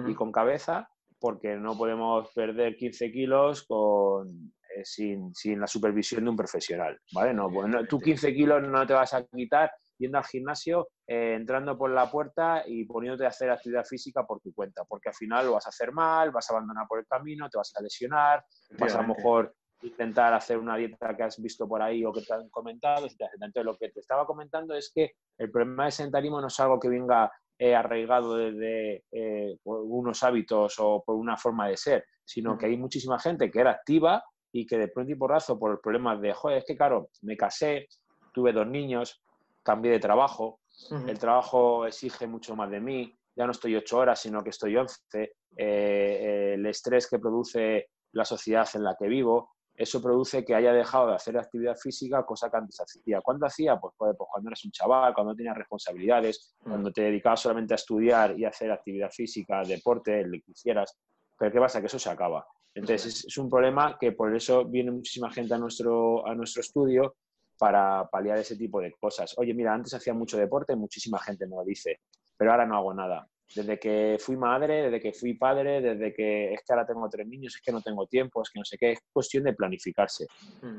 [SPEAKER 3] y con cabeza, porque no podemos perder 15 kilos con, eh, sin, sin, la supervisión de un profesional, ¿vale? No, pues tú 15 kilos no te vas a quitar yendo al gimnasio, eh, entrando por la puerta y poniéndote a hacer actividad física por tu cuenta, porque al final lo vas a hacer mal, vas a abandonar por el camino, te vas a lesionar, vas a lo mejor intentar hacer una dieta que has visto por ahí o que te han comentado. Entonces, lo que te estaba comentando es que el problema de sedentarismo no es algo que venga eh, arraigado desde eh, unos hábitos o por una forma de ser, sino que hay muchísima gente que era activa y que de pronto y porrazo por el problema de, joder, es que claro, me casé, tuve dos niños, cambié de trabajo, el trabajo exige mucho más de mí, ya no estoy ocho horas, sino que estoy once, eh, el estrés que produce la sociedad en la que vivo, eso produce que haya dejado de hacer actividad física, cosa que antes hacía. ¿Cuándo hacía? Pues, pues, pues cuando eras un chaval, cuando tenías responsabilidades, cuando te dedicabas solamente a estudiar y hacer actividad física, deporte, lo que hicieras. Pero ¿qué pasa? Que eso se acaba. Entonces es, un problema que por eso viene muchísima gente a nuestro, a nuestro estudio para paliar ese tipo de cosas. Oye, mira, antes hacía mucho deporte, muchísima gente me lo dice, pero ahora no hago nada. Desde que fui madre, desde que fui padre, desde que es que ahora tengo tres niños, es que no tengo tiempo, es que no sé qué, es cuestión de planificarse.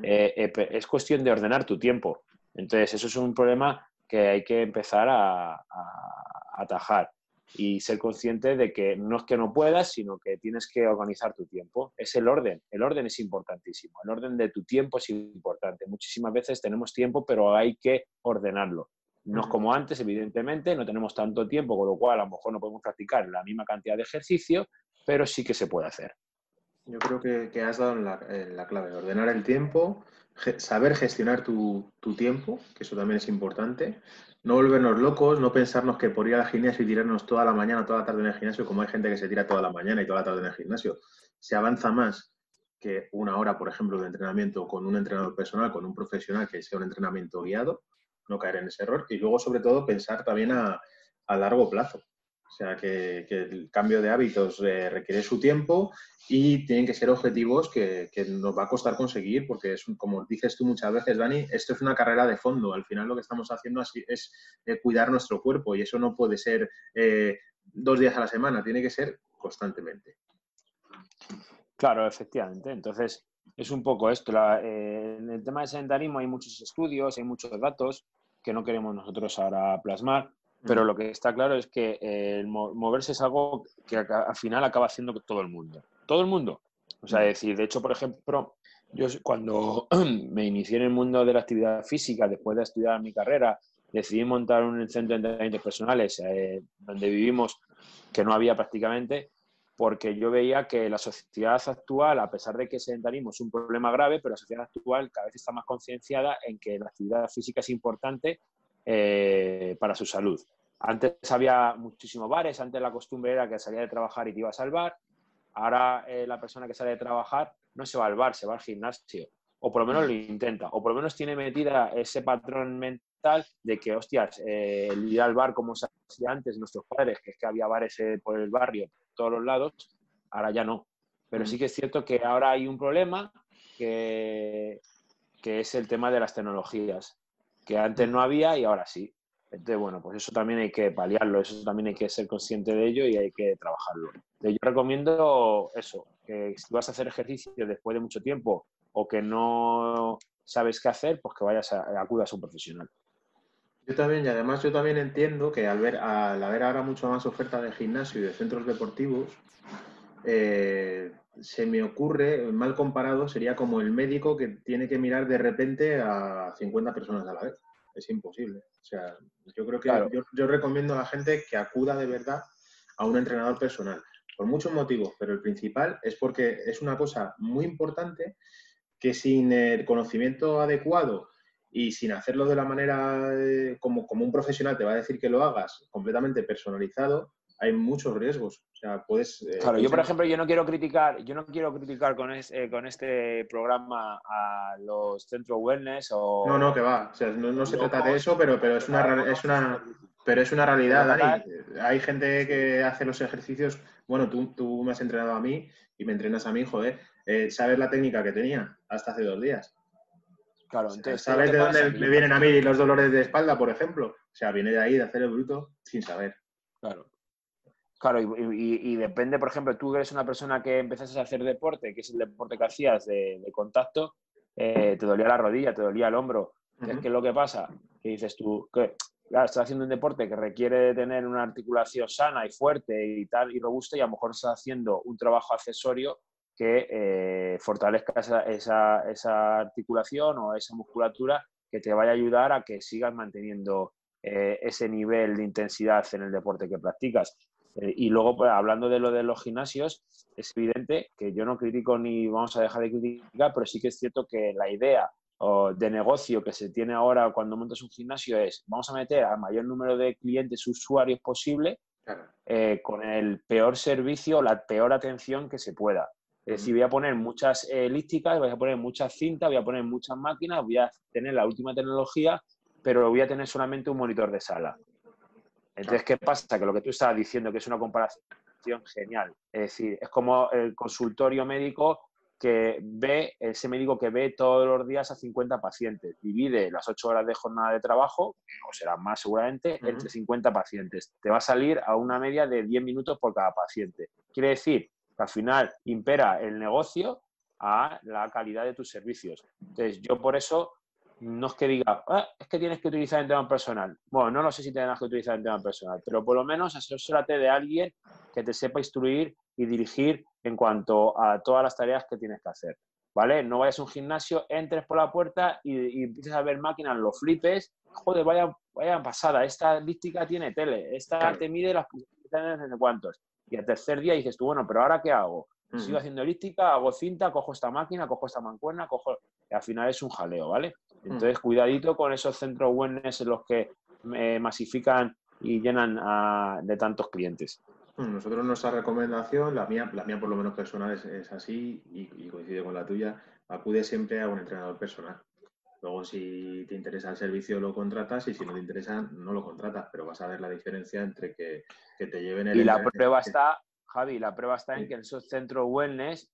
[SPEAKER 3] Eh, eh, es cuestión de ordenar tu tiempo. Entonces, eso es un problema que hay que empezar a, a atajar y ser consciente de que no es que no puedas, sino que tienes que organizar tu tiempo. Es el orden, el orden es importantísimo, el orden de tu tiempo es importante. Muchísimas veces tenemos tiempo, pero hay que ordenarlo. No es como antes, evidentemente, no tenemos tanto tiempo, con lo cual a lo mejor no podemos practicar la misma cantidad de ejercicio, pero sí que se puede hacer.
[SPEAKER 2] Yo creo que, has dado la, la, clave, ordenar el tiempo, saber gestionar tu, tu, tiempo, que eso también es importante, no volvernos locos, no pensarnos que por ir al gimnasio y tirarnos toda la mañana, toda la tarde en el gimnasio, como hay gente que se tira toda la mañana y toda la tarde en el gimnasio, se avanza más que una hora, por ejemplo, de entrenamiento con un entrenador personal, con un profesional que sea un entrenamiento guiado, no caer en ese error. Y luego, sobre todo, pensar también a, a largo plazo. O sea, que, el cambio de hábitos eh, requiere su tiempo y tienen que ser objetivos que, nos va a costar conseguir, porque es, como dices tú muchas veces, Dani, esto es una carrera de fondo. Al final lo que estamos haciendo así es eh, cuidar nuestro cuerpo y eso no puede ser eh, dos días a la semana, tiene que ser constantemente.
[SPEAKER 3] Claro, efectivamente. Entonces, es un poco esto. en el tema del sedentarismo hay muchos estudios, hay muchos datos que no queremos nosotros ahora plasmar pero lo que está claro es que el moverse es algo que al final acaba haciendo todo el mundo. Todo el mundo. O sea, decir, de hecho, por ejemplo, yo cuando [CLEARS THROAT] me inicié en el mundo de la actividad física, después de estudiar mi carrera, decidí montar un centro de entrenamientos personales eh, donde vivimos, que no había prácticamente, porque yo veía que la sociedad actual, a pesar de que el sedentarismo es un problema grave, pero la sociedad actual cada vez está más concienciada en que la actividad física es importante eh, para su salud. Antes había muchísimos bares, antes la costumbre era que salía de trabajar y te ibas al bar. Ahora eh, la persona que sale de trabajar no se va al bar, se va al gimnasio. O por lo menos lo intenta. O por lo menos tiene metida ese patrón mental de que, hostias, eh, el ir al bar como se hacía antes nuestros padres, que es que había bares por el barrio, todos los lados, ahora ya no. Pero sí que es cierto que ahora hay un problema que, que es el tema de las tecnologías que antes no había y ahora sí. Entonces, bueno, pues eso también hay que paliarlo, eso también hay que ser consciente de ello y hay que trabajarlo. Yo recomiendo eso, que si vas a hacer ejercicio después de mucho tiempo o que no sabes qué hacer, pues que vayas a, acudas a un profesional.
[SPEAKER 2] Yo también, y además yo también entiendo que al ver, al haber ahora mucho más oferta de gimnasio y de centros deportivos, eh, se me ocurre, mal comparado, sería como el médico que tiene que mirar de repente a 50 personas a la vez. Es imposible. O sea, yo creo que yo, recomiendo a la gente que acuda de verdad a un entrenador personal, por muchos motivos, pero el principal es porque es una cosa muy importante que sin el conocimiento adecuado y sin hacerlo de la manera eh, como, como un profesional te va a decir que lo hagas completamente personalizado, hay muchos riesgos. O sea, puedes.
[SPEAKER 3] Eh, claro, yo por ejemplo, yo no quiero criticar, yo no quiero criticar con, eh, con este programa a los centros wellness o.
[SPEAKER 2] No, no, que va. O sea, no, se trata de eso, pero, pero es una es una pero es una realidad, Dani. Hay gente que hace los ejercicios. Bueno, tú, tú me has entrenado a mí y me entrenas a mí, joder. Eh, ¿Sabes la técnica que tenía hasta hace dos días?
[SPEAKER 3] Claro, entonces.
[SPEAKER 2] ¿Sabes de dónde me vienen a mí los dolores de espalda, por ejemplo? O sea, viene de ahí, de hacer el bruto, sin saber.
[SPEAKER 3] Claro. Claro, y, depende, por ejemplo, tú eres una persona que empezaste a hacer deporte, que es el deporte que hacías de, contacto, eh, te dolía la rodilla, te dolía el hombro. ¿Qué es lo que pasa? Que dices tú, que estás haciendo un deporte que requiere tener una articulación sana y fuerte y tal y robusta y a lo mejor estás haciendo un trabajo accesorio que eh, fortalezca esa, articulación o esa musculatura que te vaya a ayudar a que sigas manteniendo eh, ese nivel de intensidad en el deporte que practicas. Eh, y luego, pues, hablando de lo de los gimnasios, es evidente que yo no critico ni vamos a dejar de criticar, pero sí que es cierto que la idea de negocio que se tiene ahora cuando montas un gimnasio es vamos a meter al mayor número de clientes usuarios posible eh, con el peor servicio, la peor atención que se pueda. Es decir, voy a poner muchas elípticas, voy a poner muchas cintas, voy a poner muchas máquinas, voy a tener la última tecnología, pero voy a tener solamente un monitor de sala. Entonces, ¿qué pasa? Que lo que tú estabas diciendo, que es una comparación genial. Es decir, es como el consultorio médico que ve, ese médico que ve todos los días a 50 pacientes, divide las 8 horas de jornada de trabajo, o será más seguramente, entre 50 pacientes. Te va a salir a una media de 10 minutos por cada paciente. Quiere decir que al final impera el negocio a la calidad de tus servicios. Entonces, yo por eso no es que diga, ah, es que tienes que utilizar el tema personal. Bueno, no lo sé si tienes que utilizar el tema personal, pero por lo menos asesórate de alguien que te sepa instruir y dirigir en cuanto a todas las tareas que tienes que hacer. ¿Vale? No vayas a un gimnasio, entres por la puerta y, empieces a ver máquinas, lo flipes. Joder, vaya, vaya pasada, esta lística tiene tele, esta te mide las posiciones de cuántos. Y al tercer día dices tú, bueno, pero ¿ahora qué hago? Sigo haciendo elíptica, hago cinta, cojo esta máquina, cojo esta mancuerna, cojo... Y al final es un jaleo, ¿vale? Entonces, cuidadito con esos centros wellness en los que eh, masifican y llenan de tantos clientes.
[SPEAKER 2] Nosotros nuestra recomendación, la mía, la mía por lo menos personal es, así y, coincide con la tuya, acude siempre a un entrenador personal. Luego si te interesa el servicio lo contratas y si no te interesa no lo contratas, pero vas a ver la diferencia entre que, te lleven el...
[SPEAKER 3] Y la prueba está, Javi, la prueba está en que en esos centros wellness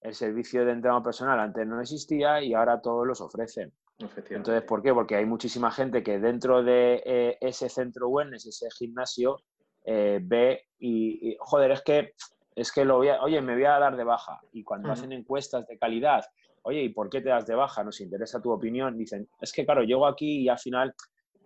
[SPEAKER 3] el servicio de entrenador personal antes no existía y ahora todos los ofrecen. Entonces, ¿por qué? Porque hay muchísima gente que dentro de eh, ese centro wellness, ese gimnasio, eh, ve y, joder, es que, es que lo voy a, oye, me voy a dar de baja. Y cuando hacen encuestas de calidad, oye, ¿y por qué te das de baja? Nos interesa tu opinión. Dicen, es que claro, llego aquí y al final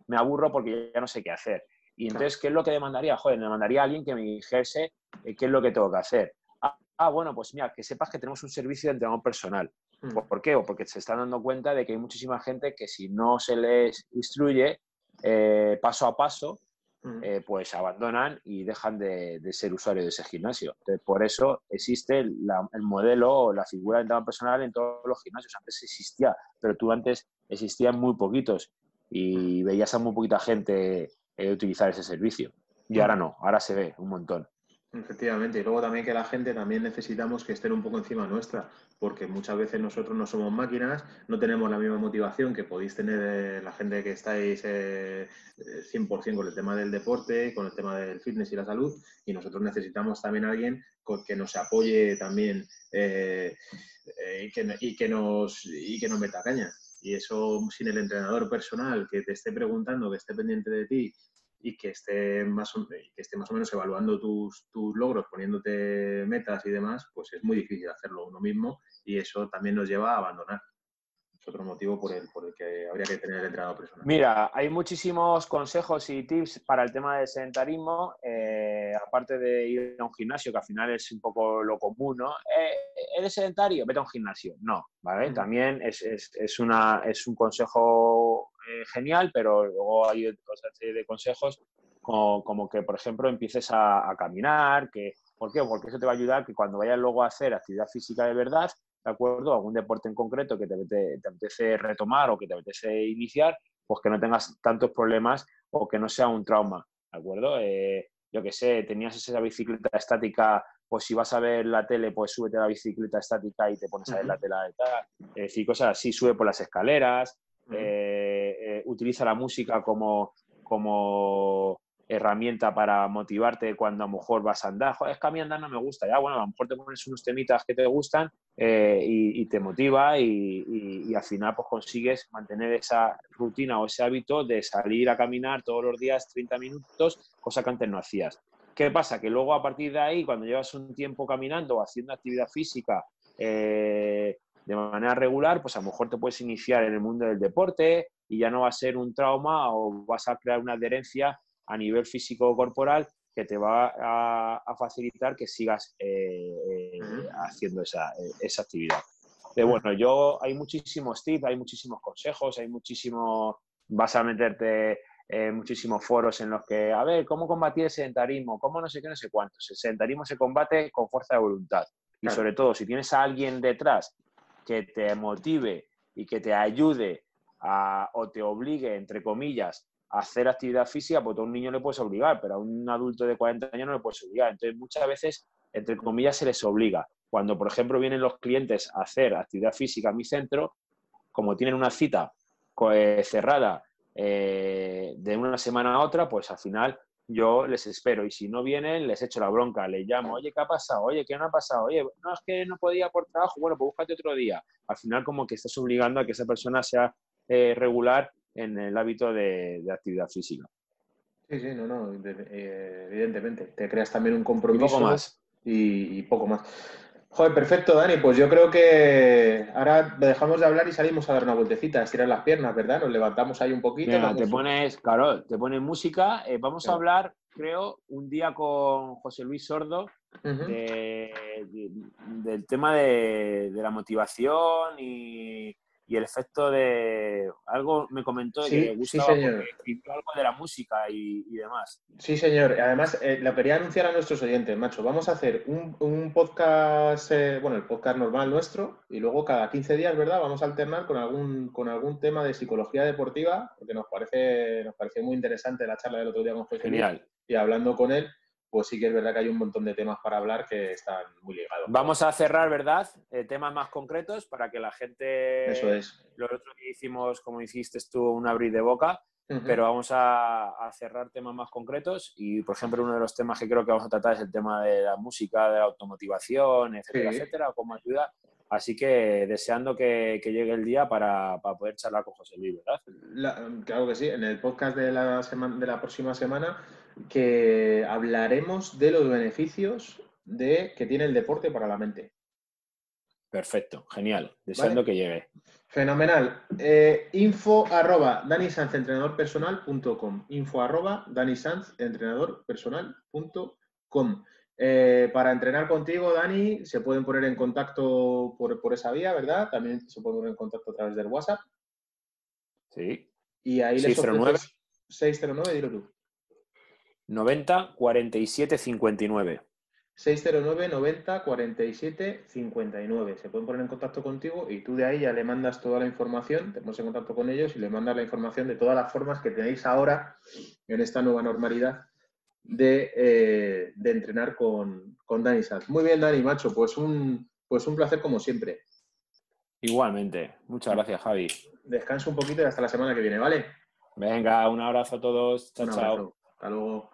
[SPEAKER 3] me aburro porque ya no sé qué hacer. Y entonces, ¿qué es lo que demandaría? Joder, me demandaría a alguien que me dijese eh, qué es lo que tengo que hacer. Ah, ah, bueno, pues mira, que sepas que tenemos un servicio de entrenamiento personal. Mm. ¿Por qué? O porque se están dando cuenta de que hay muchísima gente que si no se les instruye eh, paso a paso, mm. eh, pues abandonan y dejan de, ser usuarios de ese gimnasio. Entonces, por eso existe el modelo o la figura de entrenador personal en todos los gimnasios. Antes existía, pero tú antes existían muy poquitos y veías a muy poquita gente eh, utilizar ese servicio. Y ahora no, ahora se ve un montón.
[SPEAKER 2] Efectivamente, y luego también que la gente también necesitamos que estén un poco encima nuestra, porque muchas veces nosotros no somos máquinas, no tenemos la misma motivación que podéis tener eh, la gente que estáis eh, 100% eh, con el tema del deporte, con el tema del fitness y la salud, y nosotros necesitamos también a alguien que nos apoye también eh, y, que, y, que, nos, y que nos meta caña. Y eso sin el entrenador personal que te esté preguntando, que esté pendiente de ti y que esté más o, que esté más o menos evaluando tus, tus logros, poniéndote metas y demás, pues es muy difícil hacerlo uno mismo y eso también nos lleva a abandonar. Es otro motivo por el, por el que habría que tener el entrenador personal.
[SPEAKER 3] Mira, hay muchísimos consejos y tips para el tema del sedentarismo, eh, aparte de ir a un gimnasio, que al final es un poco lo común, ¿no? Eh, ¿Eres sedentario? Vete a un gimnasio. No, ¿vale? También es, es, es, una, es un consejo eh, genial, pero luego hay otra serie de consejos como, que, por ejemplo, empieces a, caminar, que, ¿por qué? Porque eso te va a ayudar que cuando vayas luego a hacer actividad física de verdad, ¿de acuerdo? Algún deporte en concreto que te, te, apetece retomar o que te apetece iniciar, pues que no tengas tantos problemas o que no sea un trauma, ¿de acuerdo? Eh, yo que sé, tenías esa bicicleta estática, pues si vas a ver la tele, pues súbete a la bicicleta estática y te pones a ver la tele y tal. Es decir, cosas así, sube por las escaleras, eh, eh, utiliza la música como, como herramienta para motivarte cuando a lo mejor vas a andar. Es que a mí andar no me gusta. Ya, bueno, a lo mejor te pones unos temitas que te gustan eh, y, te motiva y, al final pues consigues mantener esa rutina o ese hábito de salir a caminar todos los días 30 minutos, cosa que antes no hacías. ¿Qué pasa? Que luego a partir de ahí, cuando llevas un tiempo caminando o haciendo actividad física de manera regular, pues a lo mejor te puedes iniciar en el mundo del deporte y ya no va a ser un trauma o vas a crear una adherencia a nivel físico corporal que te va a, facilitar que sigas eh, eh, haciendo esa, esa actividad. Pero bueno, yo hay muchísimos tips, hay muchísimos consejos, hay muchísimos, vas a meterte en muchísimos foros en los que, a ver, ¿cómo combatir el sedentarismo? ¿Cómo no sé qué, no sé cuántos? El sedentarismo se combate con fuerza de voluntad. Y sobre todo, si tienes a alguien detrás que te motive y que te ayude a, o te obligue, entre comillas, a hacer actividad física, pues a un niño le puedes obligar, pero a un adulto de 40 años no le puedes obligar. Entonces, muchas veces, entre comillas, se les obliga. Cuando, por ejemplo, vienen los clientes a hacer actividad física a mi centro, como tienen una cita eh, cerrada eh, de una semana a otra, pues al final yo les espero y si no vienen, les echo la bronca, les llamo, oye, ¿qué ha pasado? Oye, ¿qué no ha pasado? Oye, no es que no podía por trabajo, bueno, pues búscate otro día. Al final como que estás obligando a que esa persona sea eh, regular en el hábito de, actividad física.
[SPEAKER 2] Sí, sí, no, no, eh, evidentemente. Te creas también un compromiso.
[SPEAKER 3] poco más.
[SPEAKER 2] y poco más. Joder, perfecto, Dani. Pues yo creo que ahora dejamos de hablar y salimos a dar una vueltecita, a estirar las piernas, ¿verdad? Nos levantamos ahí un poquito.
[SPEAKER 3] te pones, claro, te pones música. Eh, vamos a hablar, creo, un día con José Luis Sordo del tema de, la motivación y, y el efecto de algo me comentó que le gustaba
[SPEAKER 2] sí,
[SPEAKER 3] algo de la música y, demás.
[SPEAKER 2] Sí, señor. Además, eh, lo quería anunciar a nuestros oyentes, macho. Vamos a hacer un, podcast, eh, bueno, el podcast normal nuestro, y luego cada 15 días, ¿verdad? Vamos a alternar con algún, con algún tema de psicología deportiva, porque nos parece, nos pareció muy interesante la charla del otro día con José
[SPEAKER 3] Genial.
[SPEAKER 2] y hablando con él, pues sí que es verdad que hay un montón de temas para hablar que están muy ligados.
[SPEAKER 3] Vamos a cerrar, ¿verdad? Eh, temas más concretos para que la gente...
[SPEAKER 2] Eso es.
[SPEAKER 3] Lo otro que hicimos, como hiciste tú, un abrir de boca, pero vamos a, cerrar temas más concretos y, por ejemplo, uno de los temas que creo que vamos a tratar es el tema de la música, de la automotivación, etcétera, etcétera, cómo ayuda. Así que deseando que, llegue el día para, poder charlar con José Luis, ¿verdad?
[SPEAKER 2] claro que sí. En el podcast de la, semana, de la próxima semana que hablaremos de los beneficios de, que tiene el deporte para la mente.
[SPEAKER 3] Perfecto, genial. Deseando que llegue.
[SPEAKER 2] Fenomenal. Eh, info arroba Info arroba eh, para entrenar contigo, Dani, se pueden poner en contacto por, por, esa vía, ¿verdad? También se pueden poner en contacto a través del WhatsApp.
[SPEAKER 3] Sí.
[SPEAKER 2] Y ahí
[SPEAKER 3] 609.
[SPEAKER 2] les 609, dilo tú.
[SPEAKER 3] 90 47 59.
[SPEAKER 2] 609 90 47 59. Se pueden poner en contacto contigo y tú de ahí ya le mandas toda la información, te pones en contacto con ellos y le mandas la información de todas las formas que tenéis ahora en esta nueva normalidad de, eh, entrenar con, con Dani Sanz. Muy bien, Dani, macho, pues un, pues un placer como siempre.
[SPEAKER 3] Igualmente. Muchas gracias, Javi.
[SPEAKER 2] Descansa un poquito y hasta la semana que viene, ¿vale?
[SPEAKER 3] Venga, un abrazo a todos. Chao, chao.
[SPEAKER 2] Hasta luego.